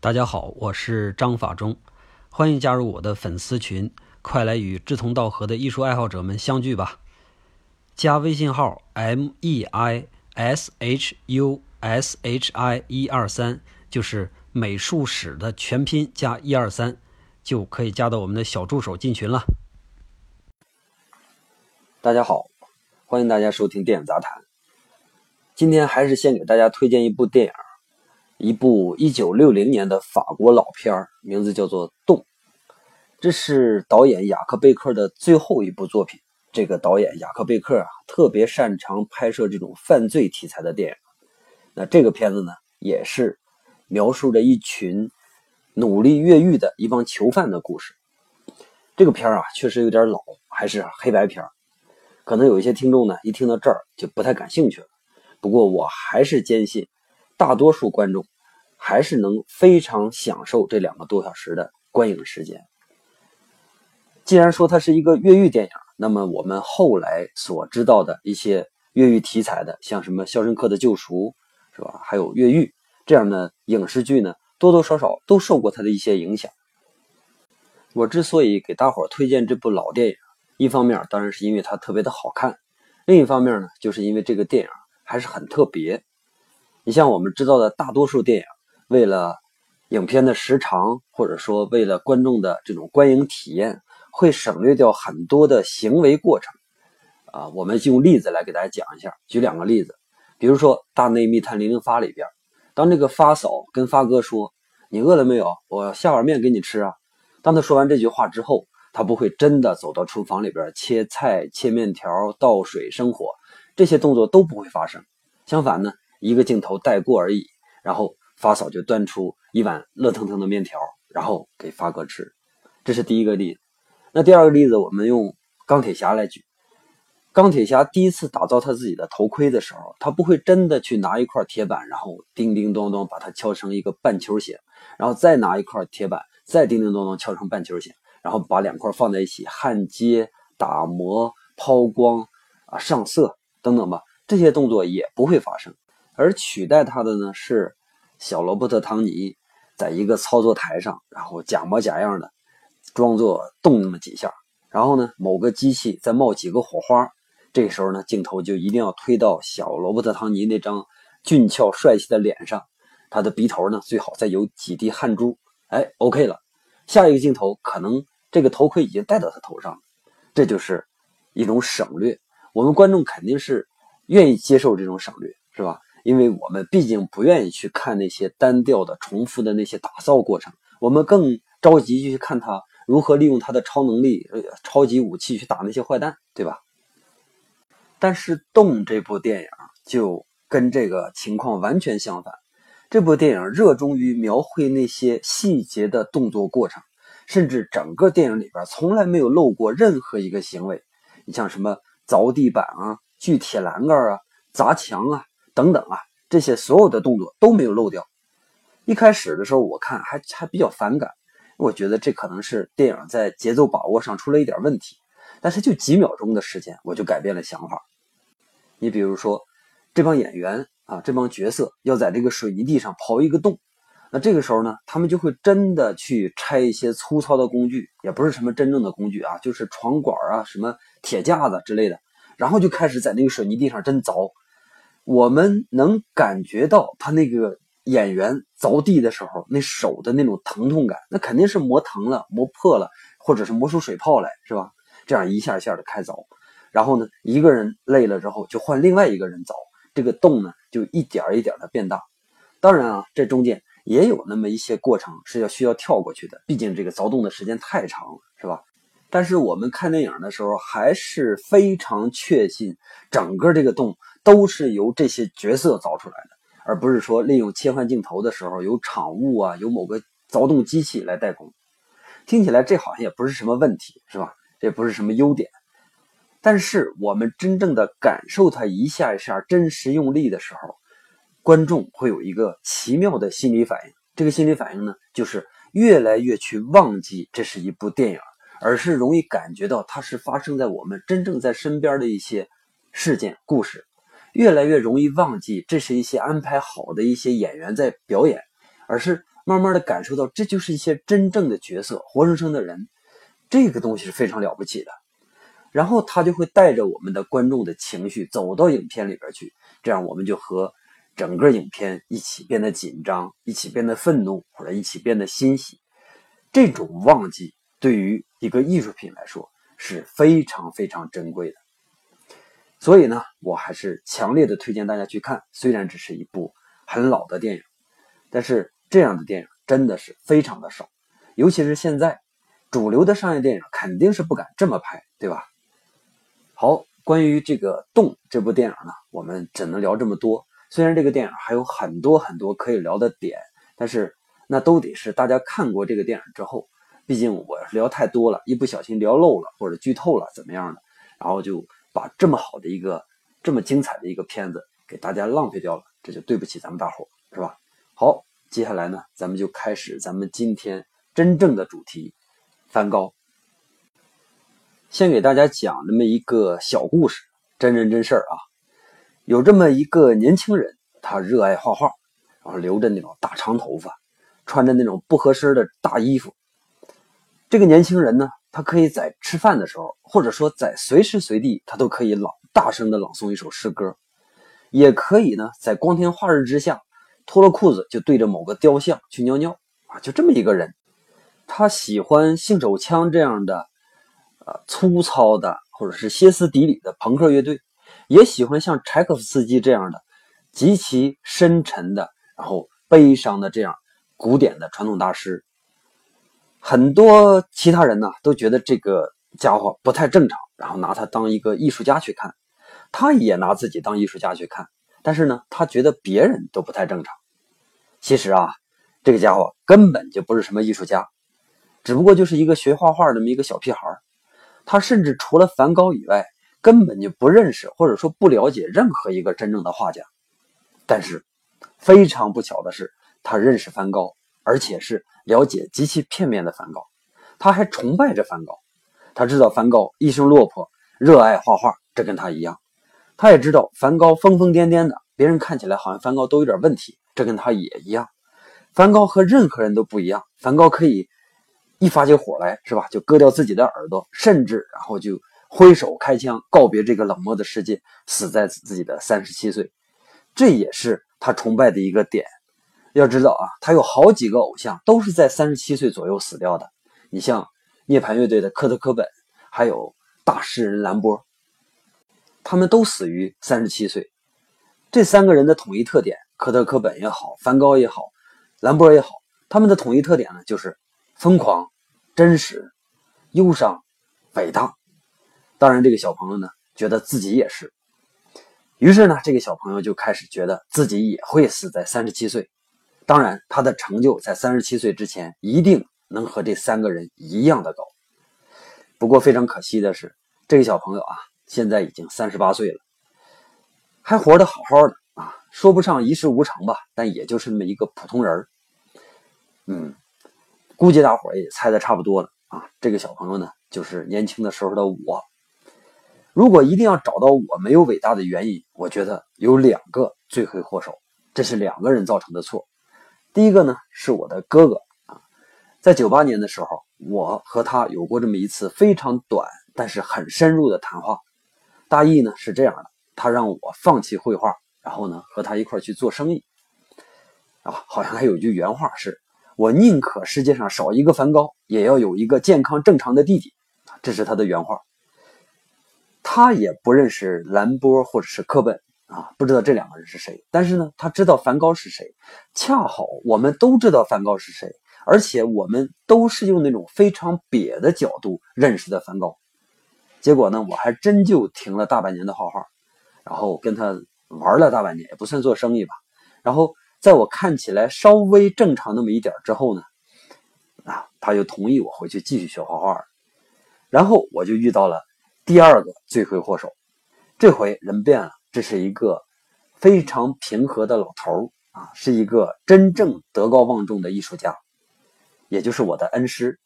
大家好，我是张法中，欢迎加入我的粉丝群，快来与志同道合的艺术爱好者们相聚吧！加微信号 m e i s h u s h i 一二三，就是美术史的全拼加一二三，就可以加到我们的小助手进群了。大家好，欢迎大家收听电影杂谈。今天还是先给大家推荐一部电影。一部一九六零年的法国老片，名字叫做《洞》，这是导演雅克贝克的最后一部作品。这个导演雅克贝克啊，特别擅长拍摄这种犯罪题材的电影。那这个片子呢，也是描述着一群努力越狱的一帮囚犯的故事。这个片儿啊，确实有点老，还是黑白片儿，可能有一些听众呢，一听到这儿就不太感兴趣了。不过我还是坚信。大多数观众还是能非常享受这两个多小时的观影时间。既然说它是一个越狱电影，那么我们后来所知道的一些越狱题材的，像什么《肖申克的救赎》，是吧？还有越狱这样的影视剧呢，多多少少都受过它的一些影响。我之所以给大伙推荐这部老电影，一方面当然是因为它特别的好看，另一方面呢，就是因为这个电影还是很特别。你像我们知道的大多数电影，为了影片的时长，或者说为了观众的这种观影体验，会省略掉很多的行为过程。啊，我们用例子来给大家讲一下。举两个例子，比如说《大内密探零零发》里边，当这个发嫂跟发哥说：“你饿了没有？我下碗面给你吃啊。”当他说完这句话之后，他不会真的走到厨房里边切菜、切面条、倒水、生火，这些动作都不会发生。相反呢？一个镜头带过而已，然后发嫂就端出一碗热腾腾的面条，然后给发哥吃。这是第一个例子。那第二个例子，我们用钢铁侠来举。钢铁侠第一次打造他自己的头盔的时候，他不会真的去拿一块铁板，然后叮叮咚咚把它敲成一个半球形，然后再拿一块铁板，再叮叮咚咚敲成半球形，然后把两块放在一起焊接、打磨、抛光啊、上色等等吧，这些动作也不会发生。而取代他的呢是小罗伯特·唐尼，在一个操作台上，然后假模假样的装作动那么几下，然后呢某个机器再冒几个火花，这时候呢镜头就一定要推到小罗伯特·唐尼那张俊俏帅气的脸上，他的鼻头呢最好再有几滴汗珠，哎，OK 了，下一个镜头可能这个头盔已经戴到他头上，这就是一种省略，我们观众肯定是愿意接受这种省略，是吧？因为我们毕竟不愿意去看那些单调的、重复的那些打造过程，我们更着急去看他如何利用他的超能力、超级武器去打那些坏蛋，对吧？但是《动》这部电影就跟这个情况完全相反。这部电影热衷于描绘那些细节的动作过程，甚至整个电影里边从来没有漏过任何一个行为。你像什么凿地板啊、锯铁栏杆啊、砸墙啊。等等啊，这些所有的动作都没有漏掉。一开始的时候，我看还还比较反感，我觉得这可能是电影在节奏把握上出了一点问题。但是就几秒钟的时间，我就改变了想法。你比如说，这帮演员啊，这帮角色要在这个水泥地上刨一个洞，那这个时候呢，他们就会真的去拆一些粗糙的工具，也不是什么真正的工具啊，就是床管啊、什么铁架子之类的，然后就开始在那个水泥地上真凿。我们能感觉到他那个演员凿地的时候，那手的那种疼痛感，那肯定是磨疼了、磨破了，或者是磨出水泡来，是吧？这样一下一下的开凿，然后呢，一个人累了之后，就换另外一个人凿，这个洞呢就一点一点的变大。当然啊，这中间也有那么一些过程是要需要跳过去的，毕竟这个凿洞的时间太长了，是吧？但是我们看电影的时候，还是非常确信整个这个洞都是由这些角色凿出来的，而不是说利用切换镜头的时候有场务啊，有某个凿洞机器来代工。听起来这好像也不是什么问题，是吧？这不是什么优点。但是我们真正的感受它一下一下真实用力的时候，观众会有一个奇妙的心理反应。这个心理反应呢，就是越来越去忘记这是一部电影。而是容易感觉到它是发生在我们真正在身边的一些事件、故事，越来越容易忘记这是一些安排好的一些演员在表演，而是慢慢的感受到这就是一些真正的角色，活生生的人，这个东西是非常了不起的。然后他就会带着我们的观众的情绪走到影片里边去，这样我们就和整个影片一起变得紧张，一起变得愤怒，或者一起变得欣喜。这种忘记对于一个艺术品来说是非常非常珍贵的。所以呢，我还是强烈的推荐大家去看。虽然只是一部很老的电影，但是这样的电影真的是非常的少，尤其是现在主流的商业电影肯定是不敢这么拍，对吧？好，关于这个《洞》这部电影呢，我们只能聊这么多。虽然这个电影还有很多很多可以聊的点，但是那都得是大家看过这个电影之后。毕竟我聊太多了，一不小心聊漏了或者剧透了怎么样的，然后就。把这么好的一个、这么精彩的一个片子给大家浪费掉了，这就对不起咱们大伙是吧？好，接下来呢，咱们就开始咱们今天真正的主题——梵高。先给大家讲那么一个小故事，真人真事儿啊。有这么一个年轻人，他热爱画画，然后留着那种大长头发，穿着那种不合身的大衣服。这个年轻人呢？他可以在吃饭的时候，或者说在随时随地，他都可以朗大声的朗诵一首诗歌，也可以呢，在光天化日之下，脱了裤子就对着某个雕像去尿尿啊，就这么一个人。他喜欢性手枪这样的，呃，粗糙的或者是歇斯底里的朋克乐队，也喜欢像柴可夫斯基这样的极其深沉的，然后悲伤的这样古典的传统大师。很多其他人呢都觉得这个家伙不太正常，然后拿他当一个艺术家去看，他也拿自己当艺术家去看，但是呢，他觉得别人都不太正常。其实啊，这个家伙根本就不是什么艺术家，只不过就是一个学画画这么一个小屁孩他甚至除了梵高以外，根本就不认识或者说不了解任何一个真正的画家。但是非常不巧的是，他认识梵高，而且是。了解极其片面的梵高，他还崇拜着梵高。他知道梵高一生落魄，热爱画画，这跟他一样。他也知道梵高疯疯癫癫的，别人看起来好像梵高都有点问题，这跟他也一样。梵高和任何人都不一样，梵高可以一发起火来，是吧？就割掉自己的耳朵，甚至然后就挥手开枪告别这个冷漠的世界，死在自己的三十七岁。这也是他崇拜的一个点。要知道啊，他有好几个偶像都是在三十七岁左右死掉的。你像涅槃乐队的科特·科本，还有大诗人兰波，他们都死于三十七岁。这三个人的统一特点，科特·科本也好，梵高也好，兰波也好，他们的统一特点呢，就是疯狂、真实、忧伤、伟大。当然，这个小朋友呢，觉得自己也是。于是呢，这个小朋友就开始觉得自己也会死在三十七岁。当然，他的成就在三十七岁之前一定能和这三个人一样的高。不过非常可惜的是，这个小朋友啊，现在已经三十八岁了，还活得好好的啊，说不上一事无成吧，但也就是那么一个普通人嗯，估计大伙也猜的差不多了啊。这个小朋友呢，就是年轻的时候的我。如果一定要找到我没有伟大的原因，我觉得有两个罪魁祸首，这是两个人造成的错。第一个呢，是我的哥哥啊，在九八年的时候，我和他有过这么一次非常短但是很深入的谈话。大意呢是这样的，他让我放弃绘画，然后呢和他一块去做生意。啊，好像还有句原话是：“我宁可世界上少一个梵高，也要有一个健康正常的弟弟。”这是他的原话。他也不认识兰波或者是科本。啊，不知道这两个人是谁，但是呢，他知道梵高是谁。恰好我们都知道梵高是谁，而且我们都是用那种非常瘪的角度认识的梵高。结果呢，我还真就停了大半年的画画，然后跟他玩了大半年，也不算做生意吧。然后在我看起来稍微正常那么一点之后呢，啊，他就同意我回去继续学画画。然后我就遇到了第二个罪魁祸首，这回人变了。这是一个非常平和的老头啊，是一个真正德高望重的艺术家，也就是我的恩师。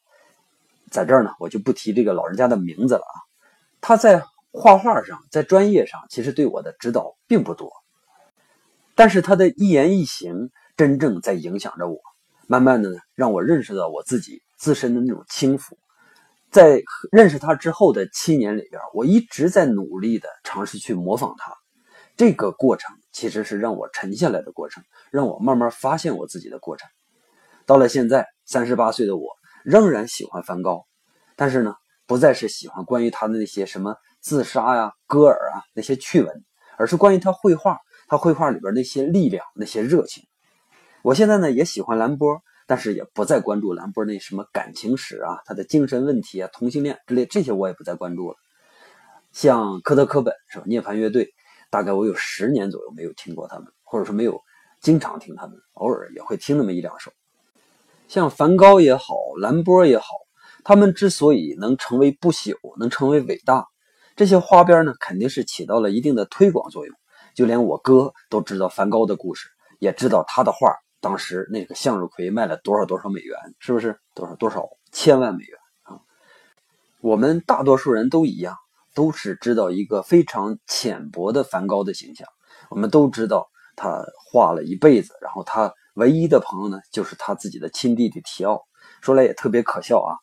在这儿呢，我就不提这个老人家的名字了啊。他在画画上，在专业上，其实对我的指导并不多，但是他的一言一行真正在影响着我。慢慢的，让我认识到我自己自身的那种轻浮。在认识他之后的七年里边，我一直在努力的尝试去模仿他。这个过程其实是让我沉下来的过程，让我慢慢发现我自己的过程。到了现在，三十八岁的我仍然喜欢梵高，但是呢，不再是喜欢关于他的那些什么自杀呀、割耳啊那些趣闻，而是关于他绘画，他绘画里边那些力量、那些热情。我现在呢也喜欢兰波，但是也不再关注兰波那什么感情史啊、他的精神问题啊、同性恋之类这些，我也不再关注了。像科特·科本是吧？涅槃乐队，大概我有十年左右没有听过他们，或者说没有经常听他们，偶尔也会听那么一两首。像梵高也好，兰波也好，他们之所以能成为不朽，能成为伟大，这些花边呢，肯定是起到了一定的推广作用。就连我哥都知道梵高的故事，也知道他的画当时那个向日葵卖了多少多少美元，是不是多少多少千万美元啊？我们大多数人都一样，都是知道一个非常浅薄的梵高的形象。我们都知道他画了一辈子，然后他。唯一的朋友呢，就是他自己的亲弟弟提奥。说来也特别可笑啊，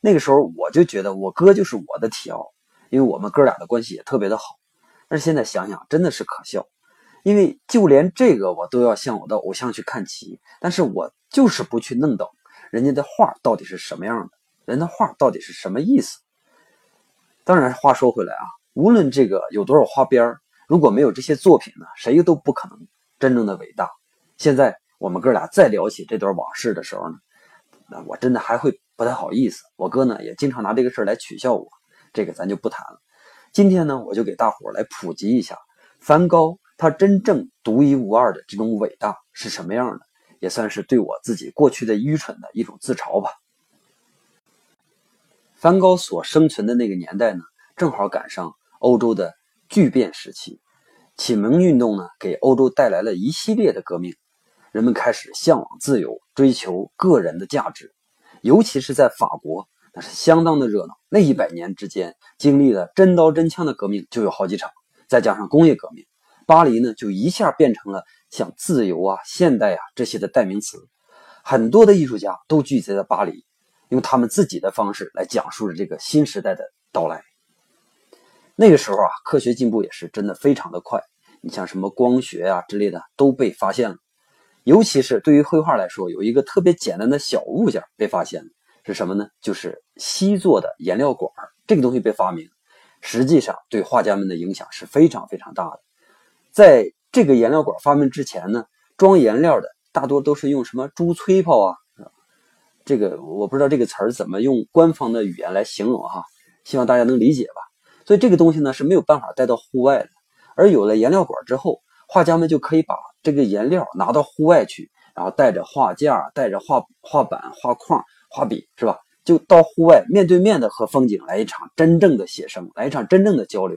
那个时候我就觉得我哥就是我的提奥，因为我们哥俩的关系也特别的好。但是现在想想，真的是可笑，因为就连这个我都要向我的偶像去看齐，但是我就是不去弄懂人家的画到底是什么样的，人的画到底是什么意思。当然，话说回来啊，无论这个有多少花边如果没有这些作品呢，谁都不可能真正的伟大。现在。我们哥俩再聊起这段往事的时候呢，那我真的还会不太好意思。我哥呢也经常拿这个事儿来取笑我，这个咱就不谈了。今天呢，我就给大伙儿来普及一下梵高他真正独一无二的这种伟大是什么样的，也算是对我自己过去的愚蠢的一种自嘲吧。梵高所生存的那个年代呢，正好赶上欧洲的巨变时期，启蒙运动呢给欧洲带来了一系列的革命。人们开始向往自由，追求个人的价值，尤其是在法国，那是相当的热闹。那一百年之间，经历了真刀真枪的革命就有好几场，再加上工业革命，巴黎呢就一下变成了像自由啊、现代啊这些的代名词。很多的艺术家都聚集在巴黎，用他们自己的方式来讲述着这个新时代的到来。那个时候啊，科学进步也是真的非常的快，你像什么光学啊之类的都被发现了。尤其是对于绘画来说，有一个特别简单的小物件被发现了，是什么呢？就是锡做的颜料管这个东西被发明，实际上对画家们的影响是非常非常大的。在这个颜料管发明之前呢，装颜料的大多都是用什么珠吹泡啊？这个我不知道这个词儿怎么用官方的语言来形容哈，希望大家能理解吧。所以这个东西呢是没有办法带到户外的，而有了颜料管之后。画家们就可以把这个颜料拿到户外去，然后带着画架、带着画画板、画框、画笔，是吧？就到户外面对面的和风景来一场真正的写生，来一场真正的交流。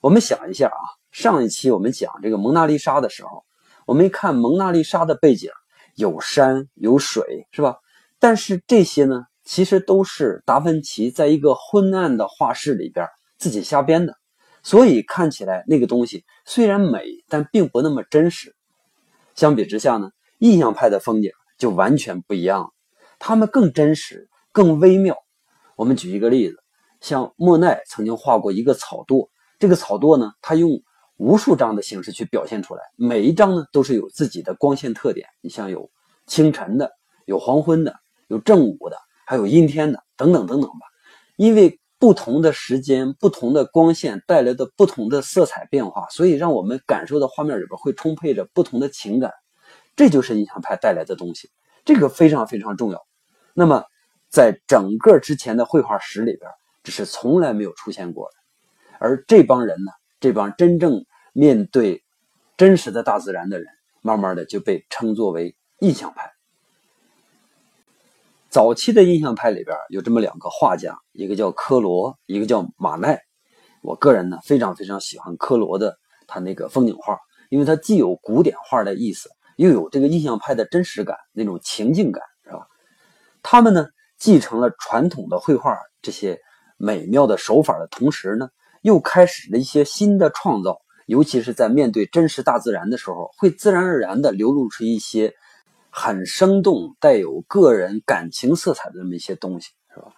我们想一下啊，上一期我们讲这个蒙娜丽莎的时候，我们一看蒙娜丽莎的背景有山有水，是吧？但是这些呢，其实都是达芬奇在一个昏暗的画室里边自己瞎编的。所以看起来那个东西虽然美，但并不那么真实。相比之下呢，印象派的风景就完全不一样，了，他们更真实、更微妙。我们举一个例子，像莫奈曾经画过一个草垛，这个草垛呢，他用无数张的形式去表现出来，每一张呢都是有自己的光线特点。你像有清晨的，有黄昏的，有正午的，还有阴天的，等等等等吧，因为。不同的时间、不同的光线带来的不同的色彩变化，所以让我们感受的画面里边会充沛着不同的情感，这就是印象派带来的东西，这个非常非常重要。那么，在整个之前的绘画史里边，这是从来没有出现过的。而这帮人呢，这帮真正面对真实的大自然的人，慢慢的就被称作为印象派。早期的印象派里边有这么两个画家，一个叫科罗，一个叫马奈。我个人呢非常非常喜欢科罗的他那个风景画，因为它既有古典画的意思，又有这个印象派的真实感，那种情境感，是吧？他们呢继承了传统的绘画这些美妙的手法的同时呢，又开始了一些新的创造，尤其是在面对真实大自然的时候，会自然而然地流露出一些很生动、带有个人感情色彩的这么一些东西，是吧？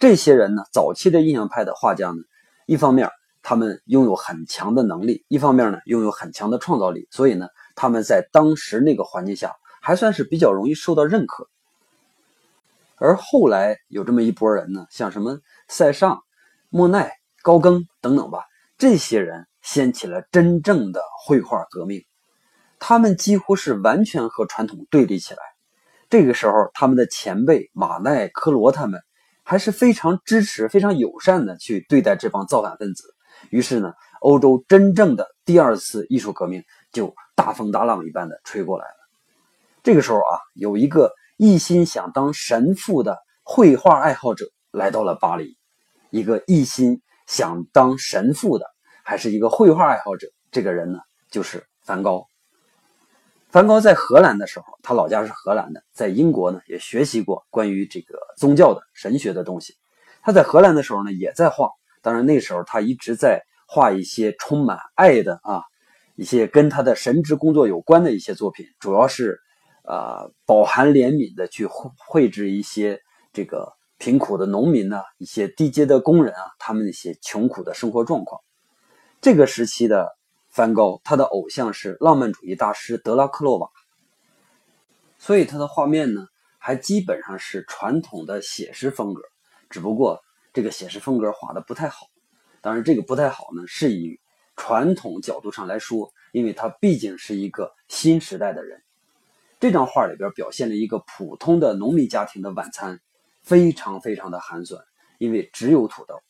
这些人呢，早期的印象派的画家呢，一方面他们拥有很强的能力，一方面呢拥有很强的创造力，所以呢，他们在当时那个环境下还算是比较容易受到认可。而后来有这么一波人呢，像什么塞尚、莫奈、高更等等吧，这些人掀起了真正的绘画革命。他们几乎是完全和传统对立起来。这个时候，他们的前辈马奈、科罗他们还是非常支持、非常友善的去对待这帮造反分子。于是呢，欧洲真正的第二次艺术革命就大风大浪一般的吹过来了。这个时候啊，有一个一心想当神父的绘画爱好者来到了巴黎，一个一心想当神父的，还是一个绘画爱好者。这个人呢，就是梵高。梵高在荷兰的时候，他老家是荷兰的，在英国呢也学习过关于这个宗教的神学的东西。他在荷兰的时候呢，也在画，当然那时候他一直在画一些充满爱的啊，一些跟他的神职工作有关的一些作品，主要是呃饱含怜悯的去绘制一些这个贫苦的农民呢，一些低阶的工人啊，他们那些穷苦的生活状况。这个时期的。梵高，他的偶像是浪漫主义大师德拉克洛瓦，所以他的画面呢，还基本上是传统的写实风格，只不过这个写实风格画的不太好。当然，这个不太好呢，是以传统角度上来说，因为他毕竟是一个新时代的人。这张画里边表现了一个普通的农民家庭的晚餐，非常非常的寒酸，因为只有土豆。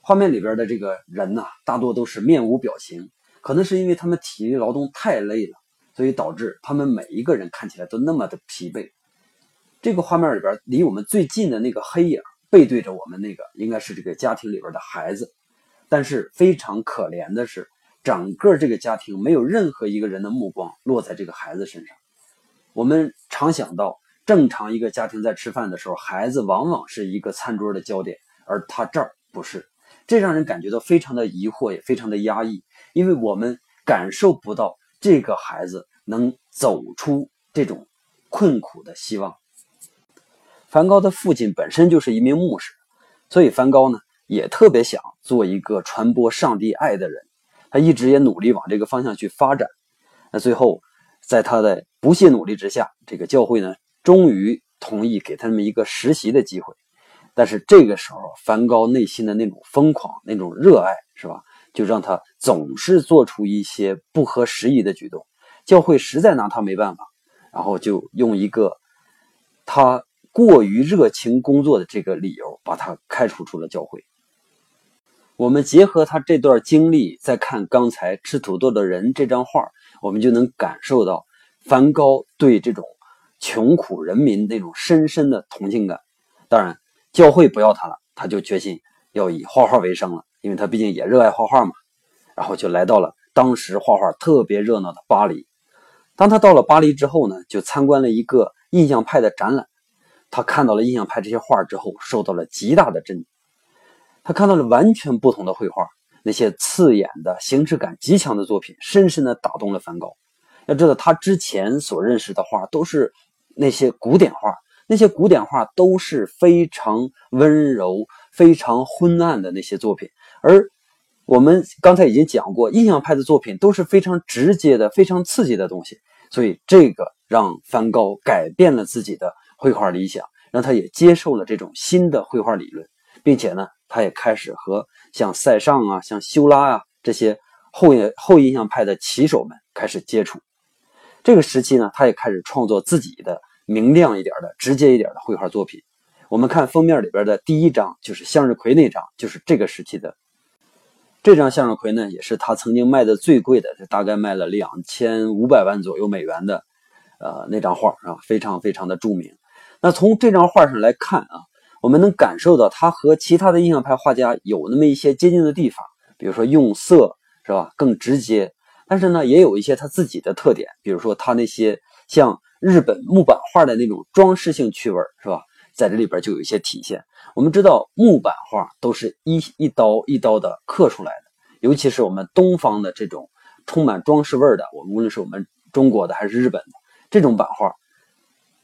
画面里边的这个人呐，大多都是面无表情。可能是因为他们体力劳动太累了，所以导致他们每一个人看起来都那么的疲惫。这个画面里边，离我们最近的那个黑影背对着我们，那个应该是这个家庭里边的孩子。但是非常可怜的是，整个这个家庭没有任何一个人的目光落在这个孩子身上。我们常想到，正常一个家庭在吃饭的时候，孩子往往是一个餐桌的焦点，而他这儿不是。这让人感觉到非常的疑惑，也非常的压抑，因为我们感受不到这个孩子能走出这种困苦的希望。梵高的父亲本身就是一名牧师，所以梵高呢也特别想做一个传播上帝爱的人，他一直也努力往这个方向去发展。那最后，在他的不懈努力之下，这个教会呢终于同意给他们一个实习的机会。但是这个时候，梵高内心的那种疯狂、那种热爱，是吧？就让他总是做出一些不合时宜的举动。教会实在拿他没办法，然后就用一个他过于热情工作的这个理由，把他开除出了教会。我们结合他这段经历，再看刚才吃土豆的人这张画，我们就能感受到梵高对这种穷苦人民那种深深的同情感。当然。教会不要他了，他就决心要以画画为生了，因为他毕竟也热爱画画嘛。然后就来到了当时画画特别热闹的巴黎。当他到了巴黎之后呢，就参观了一个印象派的展览。他看到了印象派这些画之后，受到了极大的震惊。他看到了完全不同的绘画，那些刺眼的、形式感极强的作品，深深地打动了梵高。要知道，他之前所认识的画都是那些古典画。那些古典画都是非常温柔、非常昏暗的那些作品，而我们刚才已经讲过，印象派的作品都是非常直接的、非常刺激的东西。所以，这个让梵高改变了自己的绘画理想，让他也接受了这种新的绘画理论，并且呢，他也开始和像塞尚啊、像修拉啊这些后后印象派的棋手们开始接触。这个时期呢，他也开始创作自己的。明亮一点的、直接一点的绘画作品，我们看封面里边的第一张，就是向日葵那张，就是这个时期的。这张向日葵呢，也是他曾经卖的最贵的，大概卖了两千五百万左右美元的，呃，那张画啊，非常非常的著名。那从这张画上来看啊，我们能感受到他和其他的印象派画家有那么一些接近的地方，比如说用色是吧，更直接，但是呢，也有一些他自己的特点，比如说他那些像。日本木版画的那种装饰性趣味是吧？在这里边就有一些体现。我们知道木版画都是一一刀一刀的刻出来的，尤其是我们东方的这种充满装饰味的，我们无论是我们中国的还是日本的这种版画，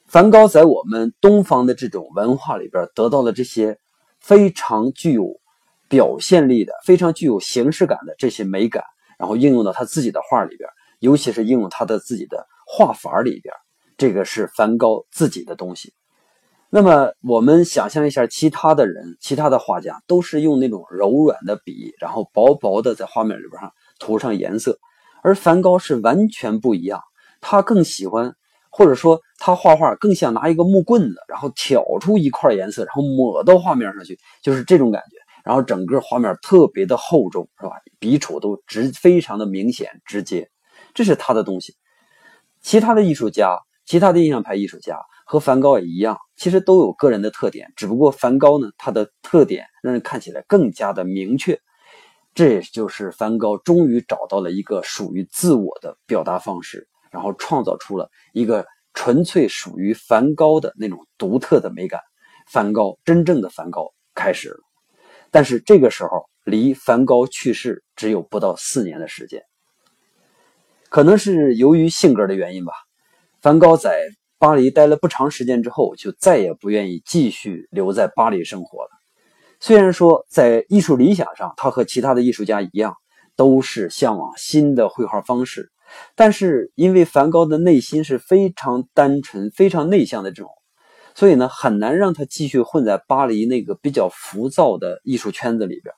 梵高在我们东方的这种文化里边得到了这些非常具有表现力的、非常具有形式感的这些美感，然后应用到他自己的画里边，尤其是应用他的自己的画法里边，这个是梵高自己的东西。那么我们想象一下，其他的人、其他的画家都是用那种柔软的笔，然后薄薄的在画面里边上涂上颜色，而梵高是完全不一样。他更喜欢，或者说他画画更像拿一个木棍子，然后挑出一块颜色，然后抹到画面上去，就是这种感觉。然后整个画面特别的厚重，是吧？笔触都直，非常的明显直接，这是他的东西。其他的艺术家，其他的印象派艺术家和梵高也一样，其实都有个人的特点，只不过梵高呢，他的特点让人看起来更加的明确。这也就是梵高终于找到了一个属于自我的表达方式。然后创造出了一个纯粹属于梵高的那种独特的美感，梵高真正的梵高开始了。但是这个时候离梵高去世只有不到四年的时间，可能是由于性格的原因吧。梵高在巴黎待了不长时间之后，就再也不愿意继续留在巴黎生活了。虽然说在艺术理想上，他和其他的艺术家一样，都是向往新的绘画方式。但是，因为梵高的内心是非常单纯、非常内向的这种，所以呢，很难让他继续混在巴黎那个比较浮躁的艺术圈子里边。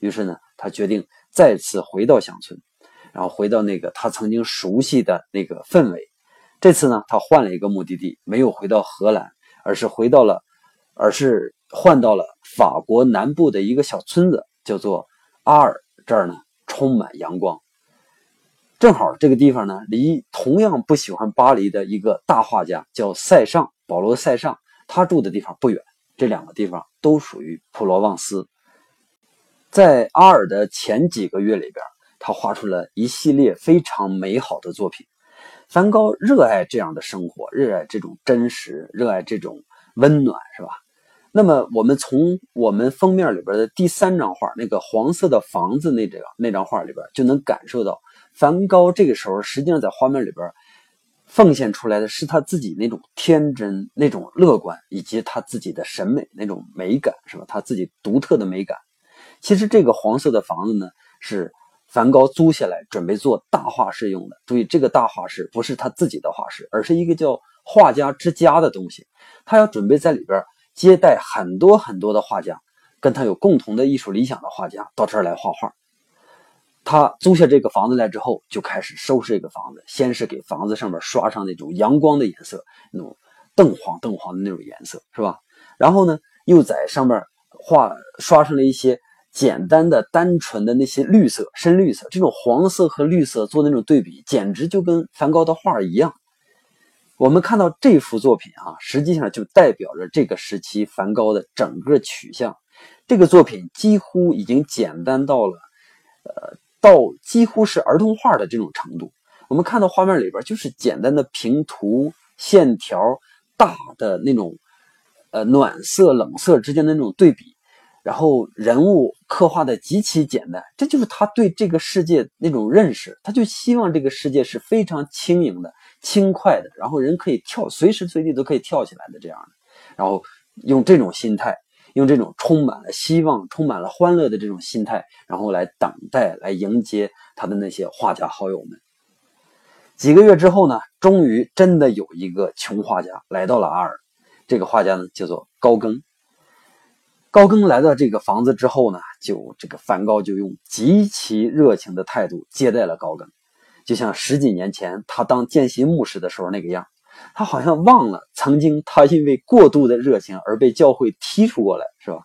于是呢，他决定再次回到乡村，然后回到那个他曾经熟悉的那个氛围。这次呢，他换了一个目的地，没有回到荷兰，而是回到了，而是换到了法国南部的一个小村子，叫做阿尔。这儿呢，充满阳光。正好这个地方呢，离同样不喜欢巴黎的一个大画家叫塞尚保罗塞尚，他住的地方不远。这两个地方都属于普罗旺斯。在阿尔的前几个月里边，他画出了一系列非常美好的作品。梵高热爱这样的生活，热爱这种真实，热爱这种温暖，是吧？那么我们从我们封面里边的第三张画，那个黄色的房子那张那张画里边，就能感受到。梵高这个时候，实际上在画面里边奉献出来的是他自己那种天真、那种乐观，以及他自己的审美那种美感，是吧？他自己独特的美感。其实这个黄色的房子呢，是梵高租下来准备做大画室用的。注意，这个大画室不是他自己的画室，而是一个叫“画家之家”的东西。他要准备在里边接待很多很多的画家，跟他有共同的艺术理想的画家到这儿来画画。他租下这个房子来之后，就开始收拾这个房子。先是给房子上面刷上那种阳光的颜色，那种邓黄邓黄的那种颜色，是吧？然后呢，又在上面画刷上了一些简单的、单纯的那些绿色、深绿色。这种黄色和绿色做那种对比，简直就跟梵高的画一样。我们看到这幅作品啊，实际上就代表着这个时期梵高的整个取向。这个作品几乎已经简单到了，呃。到几乎是儿童画的这种程度，我们看到画面里边就是简单的平涂线条，大的那种，呃暖色冷色之间的那种对比，然后人物刻画的极其简单，这就是他对这个世界那种认识，他就希望这个世界是非常轻盈的、轻快的，然后人可以跳，随时随地都可以跳起来的这样的，然后用这种心态。用这种充满了希望、充满了欢乐的这种心态，然后来等待、来迎接他的那些画家好友们。几个月之后呢，终于真的有一个穷画家来到了阿尔。这个画家呢，叫做高更。高更来到这个房子之后呢，就这个梵高就用极其热情的态度接待了高更，就像十几年前他当见习牧师的时候那个样。他好像忘了曾经他因为过度的热情而被教会踢出过来，是吧？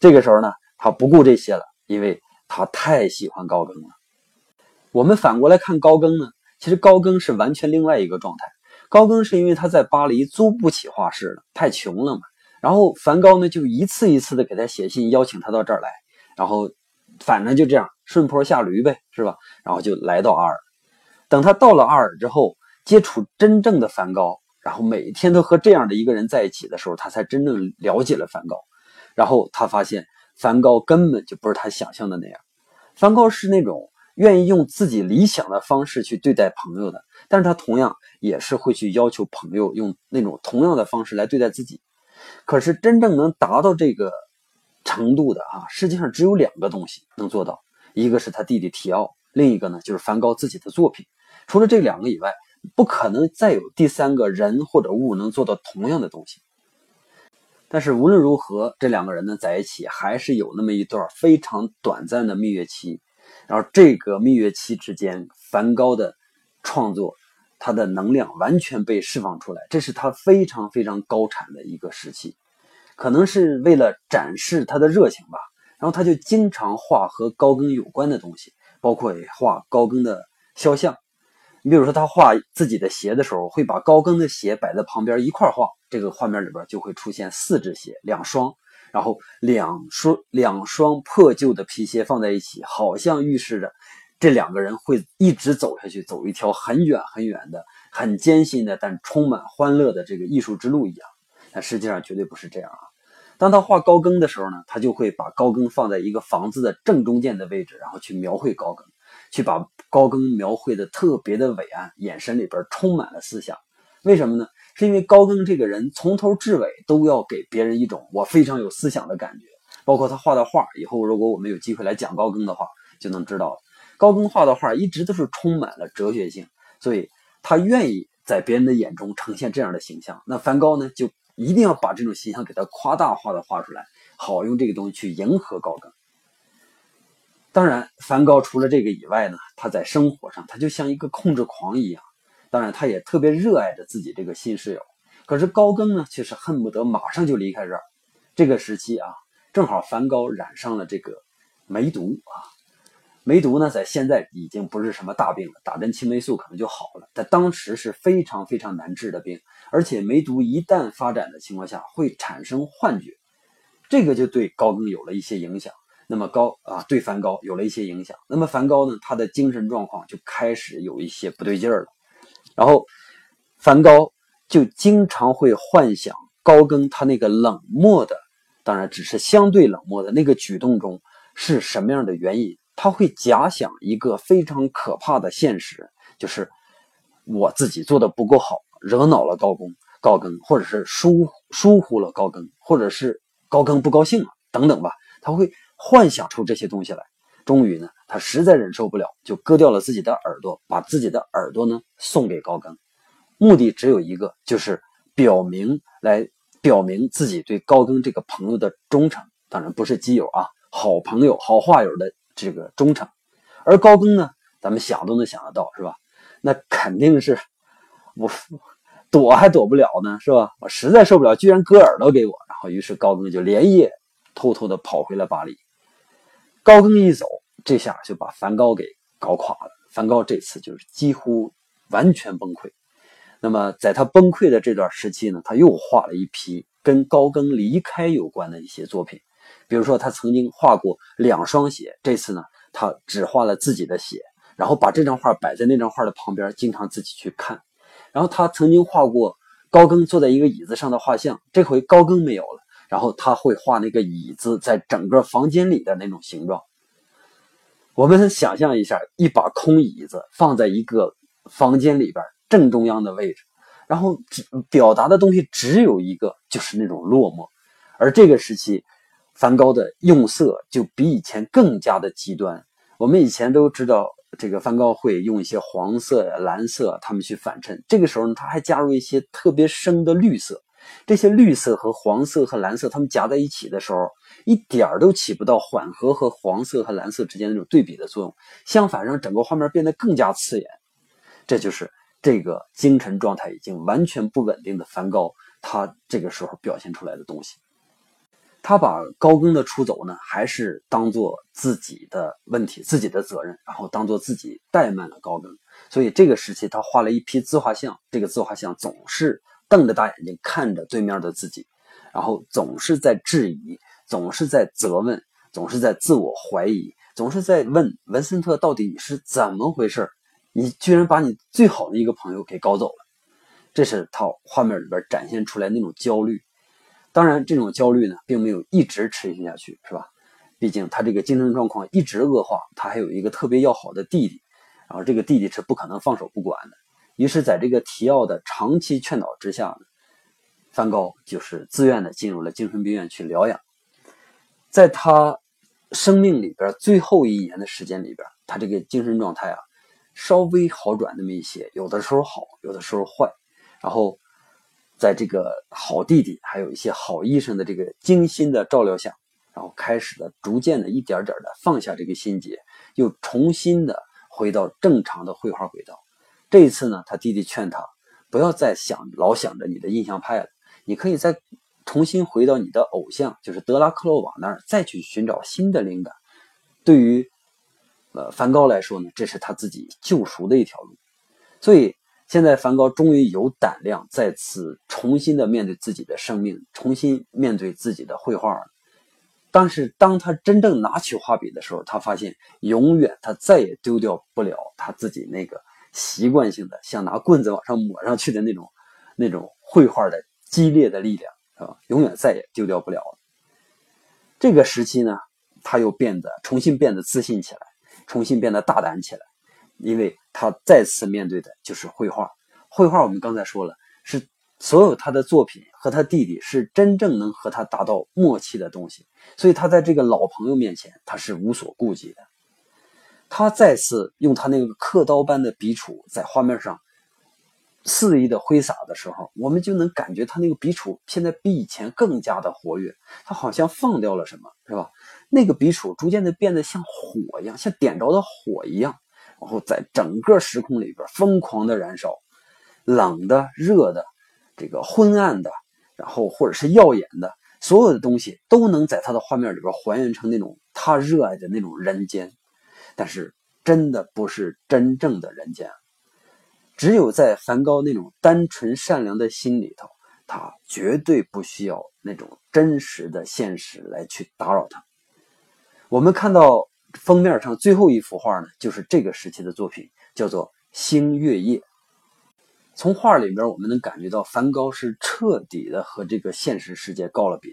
这个时候呢，他不顾这些了，因为他太喜欢高更了。我们反过来看高更呢，其实高更是完全另外一个状态。高更是因为他在巴黎租不起画室了，太穷了嘛。然后梵高呢就一次一次的给他写信邀请他到这儿来，然后反正就这样顺坡下驴呗，是吧？然后就来到阿尔。等他到了阿尔之后。接触真正的梵高，然后每天都和这样的一个人在一起的时候，他才真正了解了梵高。然后他发现梵高根本就不是他想象的那样。梵高是那种愿意用自己理想的方式去对待朋友的，但是他同样也是会去要求朋友用那种同样的方式来对待自己。可是真正能达到这个程度的啊，实际上只有两个东西能做到，一个是他弟弟提奥，另一个呢就是梵高自己的作品。除了这两个以外，不可能再有第三个人或者物能做到同样的东西。但是无论如何，这两个人呢在一起还是有那么一段非常短暂的蜜月期。然后这个蜜月期之间，梵高的创作，他的能量完全被释放出来，这是他非常非常高产的一个时期。可能是为了展示他的热情吧，然后他就经常画和高更有关的东西，包括画高更的肖像。你比如说，他画自己的鞋的时候，会把高更的鞋摆在旁边一块画，这个画面里边就会出现四只鞋，两双。然后两双两双破旧的皮鞋放在一起，好像预示着这两个人会一直走下去，走一条很远很远的、很艰辛的，但充满欢乐的这个艺术之路一样。但实际上绝对不是这样啊！当他画高更的时候呢，他就会把高更放在一个房子的正中间的位置，然后去描绘高更，去把高更描绘的特别的伟岸，眼神里边充满了思想。为什么呢？是因为高更这个人从头至尾都要给别人一种我非常有思想的感觉，包括他画的画。以后如果我们有机会来讲高更的话，就能知道了。高更画的画一直都是充满了哲学性，所以他愿意在别人的眼中呈现这样的形象。那梵高呢，就一定要把这种形象给他夸大化的画出来，好用这个东西去迎合高更。当然，梵高除了这个以外呢，他在生活上他就像一个控制狂一样。当然，他也特别热爱着自己这个新室友。可是高更呢，却是恨不得马上就离开这儿。这个时期啊，正好梵高染上了这个梅毒啊。梅毒呢，在现在已经不是什么大病了，打针青霉素可能就好了。在当时是非常非常难治的病，而且梅毒一旦发展的情况下，会产生幻觉，这个就对高更有了一些影响。那么高啊，对梵高有了一些影响。那么梵高呢，他的精神状况就开始有一些不对劲儿了。然后，梵高就经常会幻想高更他那个冷漠的，当然只是相对冷漠的那个举动中是什么样的原因。他会假想一个非常可怕的现实，就是我自己做的不够好，惹恼了高更，高更，或者是疏疏忽了高更，或者是高更不高兴了等等吧。他会幻想出这些东西来。终于呢，他实在忍受不了，就割掉了自己的耳朵，把自己的耳朵呢送给高更，目的只有一个，就是表明来表明自己对高更这个朋友的忠诚，当然不是基友啊，好朋友、好画友的这个忠诚。而高更呢，咱们想都能想得到，是吧？那肯定是我躲还躲不了呢，是吧？我实在受不了，居然割耳朵给我，然后于是高更就连夜偷偷的跑回了巴黎。高更一走。这下就把梵高给搞垮了。梵高这次就是几乎完全崩溃。那么在他崩溃的这段时期呢，他又画了一批跟高更离开有关的一些作品。比如说，他曾经画过两双鞋，这次呢，他只画了自己的鞋，然后把这张画摆在那张画的旁边，经常自己去看。然后他曾经画过高更坐在一个椅子上的画像，这回高更没有了，然后他会画那个椅子在整个房间里的那种形状。我们想象一下，一把空椅子放在一个房间里边正中央的位置，然后只表达的东西只有一个，就是那种落寞。而这个时期，梵高的用色就比以前更加的极端。我们以前都知道，这个梵高会用一些黄色呀、蓝色，他们去反衬。这个时候呢，他还加入一些特别深的绿色。这些绿色和黄色和蓝色，它们夹在一起的时候，一点儿都起不到缓和和黄色和蓝色之间那种对比的作用，相反让整个画面变得更加刺眼。这就是这个精神状态已经完全不稳定的梵高，他这个时候表现出来的东西。他把高更的出走呢，还是当做自己的问题、自己的责任，然后当做自己怠慢了高更。所以这个时期，他画了一批自画像，这个自画像总是。瞪着大眼睛看着对面的自己，然后总是在质疑，总是在责问，总是在自我怀疑，总是在问文森特到底是怎么回事你居然把你最好的一个朋友给搞走了，这是他画面里边展现出来那种焦虑。当然，这种焦虑呢，并没有一直持续下去，是吧？毕竟他这个精神状况一直恶化，他还有一个特别要好的弟弟，然后这个弟弟是不可能放手不管的。于是，在这个提奥的长期劝导之下呢，梵高就是自愿的进入了精神病院去疗养。在他生命里边最后一年的时间里边，他这个精神状态啊，稍微好转那么一些，有的时候好，有的时候坏。然后，在这个好弟弟还有一些好医生的这个精心的照料下，然后开始了逐渐的一点点的放下这个心结，又重新的回到正常的绘画轨道。这一次呢，他弟弟劝他不要再想老想着你的印象派了，你可以再重新回到你的偶像，就是德拉克洛瓦那儿，再去寻找新的灵感。对于呃梵高来说呢，这是他自己救赎的一条路。所以现在梵高终于有胆量再次重新的面对自己的生命，重新面对自己的绘画了。但是当他真正拿起画笔的时候，他发现永远他再也丢掉不了他自己那个。习惯性的像拿棍子往上抹上去的那种、那种绘画的激烈的力量，啊？永远再也丢掉不了。这个时期呢，他又变得重新变得自信起来，重新变得大胆起来，因为他再次面对的就是绘画。绘画我们刚才说了，是所有他的作品和他弟弟是真正能和他达到默契的东西，所以他在这个老朋友面前，他是无所顾忌的。他再次用他那个刻刀般的笔触在画面上肆意的挥洒的时候，我们就能感觉他那个笔触现在比以前更加的活跃。他好像放掉了什么，是吧？那个笔触逐渐的变得像火一样，像点着的火一样，然后在整个时空里边疯狂的燃烧，冷的、热的，这个昏暗的，然后或者是耀眼的，所有的东西都能在他的画面里边还原成那种他热爱的那种人间。但是，真的不是真正的人间。只有在梵高那种单纯善良的心里头，他绝对不需要那种真实的现实来去打扰他。我们看到封面上最后一幅画呢，就是这个时期的作品，叫做《星月夜》。从画里边，我们能感觉到梵高是彻底的和这个现实世界告了别。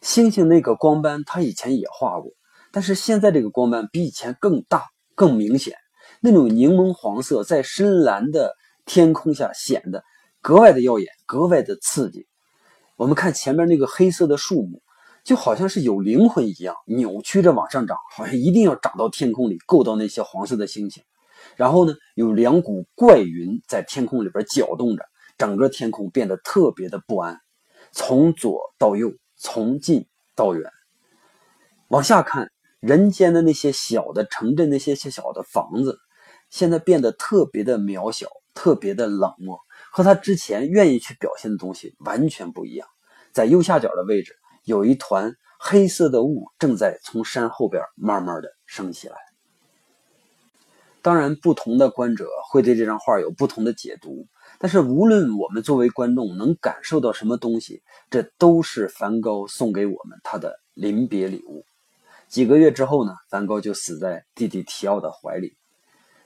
星星那个光斑，他以前也画过。但是现在这个光斑比以前更大、更明显，那种柠檬黄色在深蓝的天空下显得格外的耀眼、格外的刺激。我们看前面那个黑色的树木，就好像是有灵魂一样，扭曲着往上涨，好像一定要长到天空里够到那些黄色的星星。然后呢，有两股怪云在天空里边搅动着，整个天空变得特别的不安，从左到右，从近到远，往下看。人间的那些小的城镇，那些小小的房子，现在变得特别的渺小，特别的冷漠，和他之前愿意去表现的东西完全不一样。在右下角的位置，有一团黑色的雾正在从山后边慢慢的升起来。当然，不同的观者会对这张画有不同的解读，但是无论我们作为观众能感受到什么东西，这都是梵高送给我们他的临别礼物。几个月之后呢，梵高就死在弟弟提奥的怀里。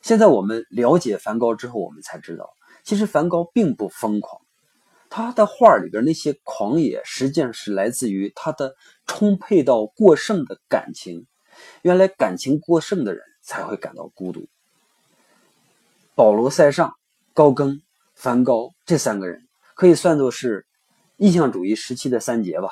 现在我们了解梵高之后，我们才知道，其实梵高并不疯狂，他的画里边那些狂野，实际上是来自于他的充沛到过剩的感情。原来感情过剩的人才会感到孤独。保罗·塞尚、高更、梵高这三个人可以算作是印象主义时期的三杰吧，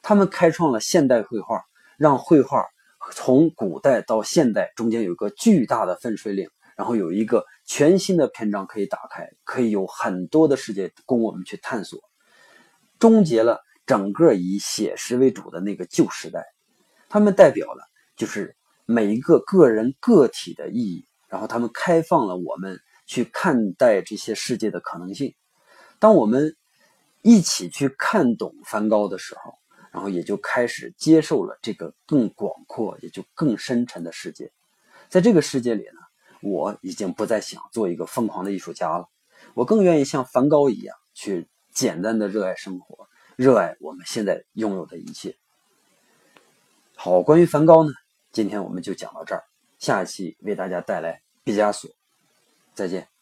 他们开创了现代绘画。让绘画从古代到现代中间有个巨大的分水岭，然后有一个全新的篇章可以打开，可以有很多的世界供我们去探索，终结了整个以写实为主的那个旧时代。他们代表了就是每一个个人个体的意义，然后他们开放了我们去看待这些世界的可能性。当我们一起去看懂梵高的时候。然后也就开始接受了这个更广阔，也就更深沉的世界。在这个世界里呢，我已经不再想做一个疯狂的艺术家了。我更愿意像梵高一样，去简单的热爱生活，热爱我们现在拥有的一切。好，关于梵高呢，今天我们就讲到这儿。下一期为大家带来毕加索。再见。